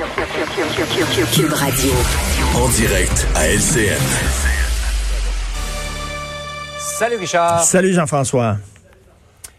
Cube Radio. En direct à LCN. Salut Richard. Salut Jean-François.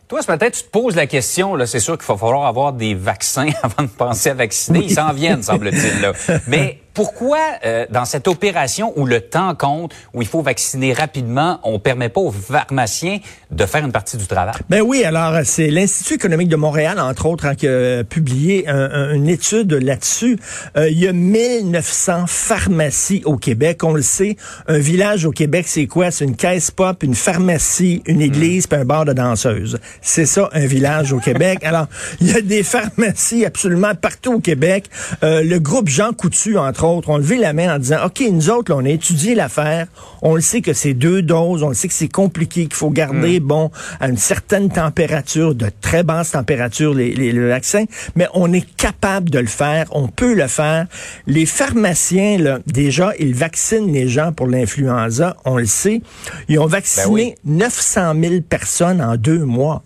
Toi, ce matin, tu te poses la question, là, c'est sûr qu'il va falloir avoir des vaccins avant de penser à vacciner. Ils s'en viennent, semble-t-il. Là. Mais pourquoi, euh, dans cette opération où le temps compte, où il faut vacciner rapidement, on permet pas aux pharmaciens de faire une partie du travail? Ben oui, alors c'est l'Institut économique de Montréal, entre autres, hein, qui a publié un, une étude là-dessus. Euh, il y a 1900 pharmacies au Québec. On le sait, un village au Québec, c'est quoi? C'est une caisse pop, une pharmacie, une église, puis un bar de danseuses. C'est ça, un village au Québec. Alors, il y a des pharmacies absolument partout au Québec. Euh, le groupe Jean Coutu, entre autres, ont levé la main en disant, OK, nous autres, là, on a étudié l'affaire, on le sait que c'est deux doses, on le sait que c'est compliqué, qu'il faut garder, bon, à une certaine température, de très basse température, les, les, le vaccin, mais on est capable de le faire, on peut le faire. Les pharmaciens, là, déjà, ils vaccinent les gens pour l'influenza, on le sait. Ils ont vacciné 900 000 personnes en deux mois.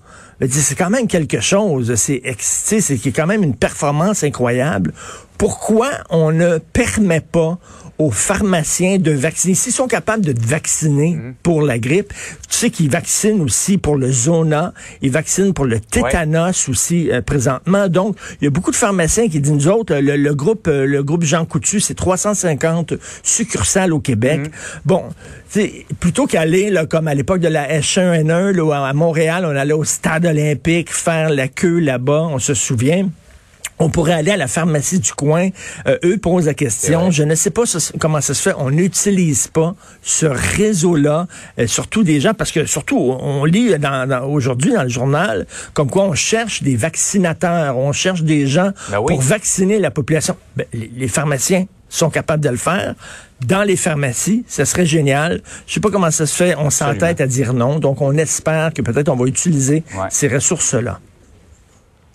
C'est quand même quelque chose. C'est c'est quand même une performance incroyable. Pourquoi on ne permet pas aux pharmaciens de vacciner? S'ils sont capables de te vacciner pour la grippe, tu sais qu'ils vaccinent aussi pour le zona, ils vaccinent pour le tétanos aussi euh, présentement. Donc, il y a beaucoup de pharmaciens qui disent, nous autres, le, le groupe euh, le groupe Jean Coutu, c'est 350 succursales au Québec. Bon, plutôt qu'aller comme à l'époque de la H1N1, là, à Montréal, on allait au stade olympique faire la queue là-bas, on se souvient on pourrait aller à la pharmacie du coin. Euh, eux posent la question. Je ne sais pas comment ça se fait. On n'utilise pas ce réseau-là, euh, surtout des gens, parce que surtout, on lit dans, aujourd'hui dans le journal comme quoi on cherche des vaccinateurs, on cherche des gens Ben oui. pour vacciner la population. Ben, les, les pharmaciens sont capables de le faire. Dans les pharmacies, ça serait génial. Je sais pas comment ça se fait. On s'entête à dire non. Donc, on espère que peut-être on va utiliser Ouais. ces ressources-là.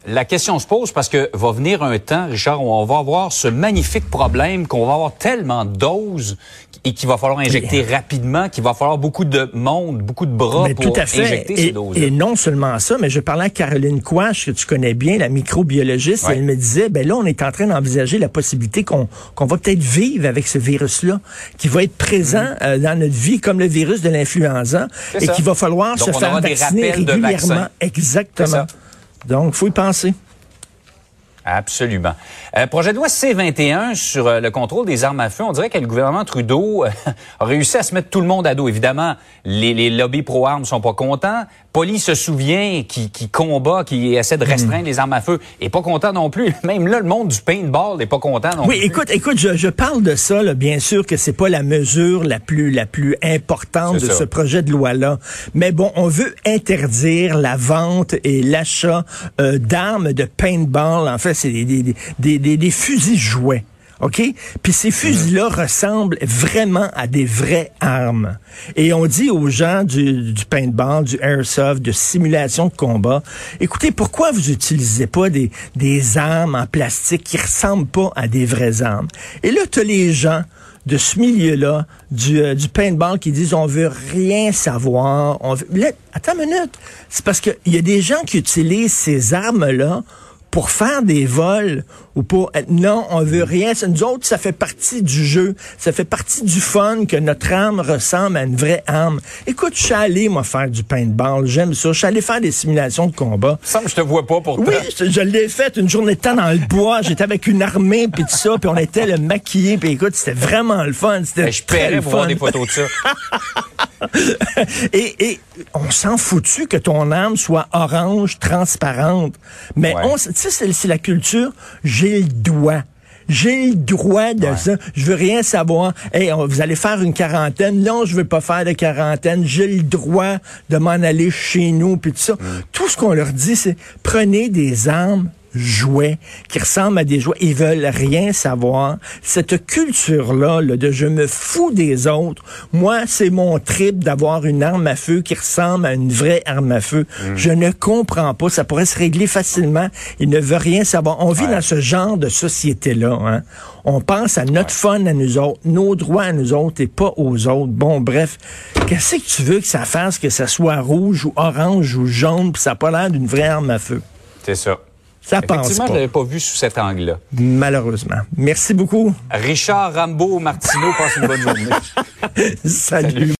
La question se pose parce que va venir un temps, Richard, où on va avoir ce magnifique problème qu'on va avoir tellement de doses et qu'il va falloir injecter rapidement, qu'il va falloir beaucoup de monde, beaucoup de bras Mais pour tout à fait. injecter ces Et, doses. et non seulement ça, mais je parlais à Caroline Quash, que tu connais bien, la microbiologiste, Ouais. elle me disait, ben là, on est en train d'envisager la possibilité qu'on va peut-être vivre avec ce virus-là, qui va être présent euh, dans notre vie comme le virus de l'influenza, et qu'il va falloir Donc, se faire vacciner régulièrement. Exactement. Donc, faut y penser. Absolument. Euh, projet de loi C-21 sur euh, le contrôle des armes à feu. On dirait que le gouvernement Trudeau euh, a réussi à se mettre tout le monde à dos. Évidemment, les, les lobbies pro-armes sont pas contents. Poli se souvient, qui, qui combat, qui essaie de restreindre les armes à feu, est pas content non plus. Même là, le monde du paintball n'est pas content non Oui, plus. écoute, écoute, je, je parle de ça, là, bien sûr que c'est pas la mesure la plus la plus importante de ça. ce projet de loi-là. Mais bon, on veut interdire la vente et l'achat d'armes de paintball. En fait, c'est des, des, des, des, des fusils jouets. OK? Puis ces fusils-là ressemblent vraiment à des vraies armes. Et on dit aux gens du, du paintball, du airsoft, de simulation de combat, écoutez, pourquoi vous utilisez pas des, des armes en plastique qui ressemblent pas à des vraies armes? Et là, tu les gens de ce milieu-là, du, euh, du paintball, qui disent on veut rien savoir. On veut... Là, attends une minute. C'est parce qu'il y a des gens qui utilisent ces armes-là pour faire des vols ou pour être- non, on veut rien. C'est- Nous autres, ça fait partie du jeu. Ça fait partie du fun que notre arme ressemble à une vraie arme. Écoute, je suis allé, moi, faire du paintball. J'aime ça. Je suis allé faire des simulations de combat. Il me je te vois pas pour Oui, je, je l'ai fait une journée de temps dans le bois. J'étais avec une armée, puis tout ça, puis on était le maquillé, puis écoute, c'était vraiment le fun. C'était Ben, je très le pour voir fun. des photos de ça. Et, et on s'en foutu que ton âme soit orange, transparente. Mais Ouais. on, tu sais, c'est- la culture. J'ai le droit. J'ai le droit de Ouais. ça. Je veux rien savoir. Hey, on- vous allez faire une quarantaine. Non, je veux pas faire de quarantaine. J'ai le droit de m'en aller chez nous, puis tout ça. Mm. Tout ce qu'on leur dit, c'est prenez des armes jouets, qui ressemblent à des jouets. Ils veulent rien savoir. Cette culture-là, là, de je me fous des autres, moi, c'est mon trip d'avoir une arme à feu qui ressemble à une vraie arme à feu. Mm. Je ne comprends pas. Ça pourrait se régler facilement. Ils ne veulent rien savoir. On vit Ouais. dans ce genre de société-là. Hein. On pense à notre fun à nous autres, nos droits à nous autres et pas aux autres. Bon, bref, qu'est-ce que tu veux que ça fasse, que ça soit rouge ou orange ou jaune, puis ça n'a pas l'air d'une vraie arme à feu? C'est ça. Ça passe Effectivement, je pas, l'avais pas vu sous cet angle-là. malheureusement. Merci beaucoup. Richard Rambo Martineau passe une bonne journée. Salut.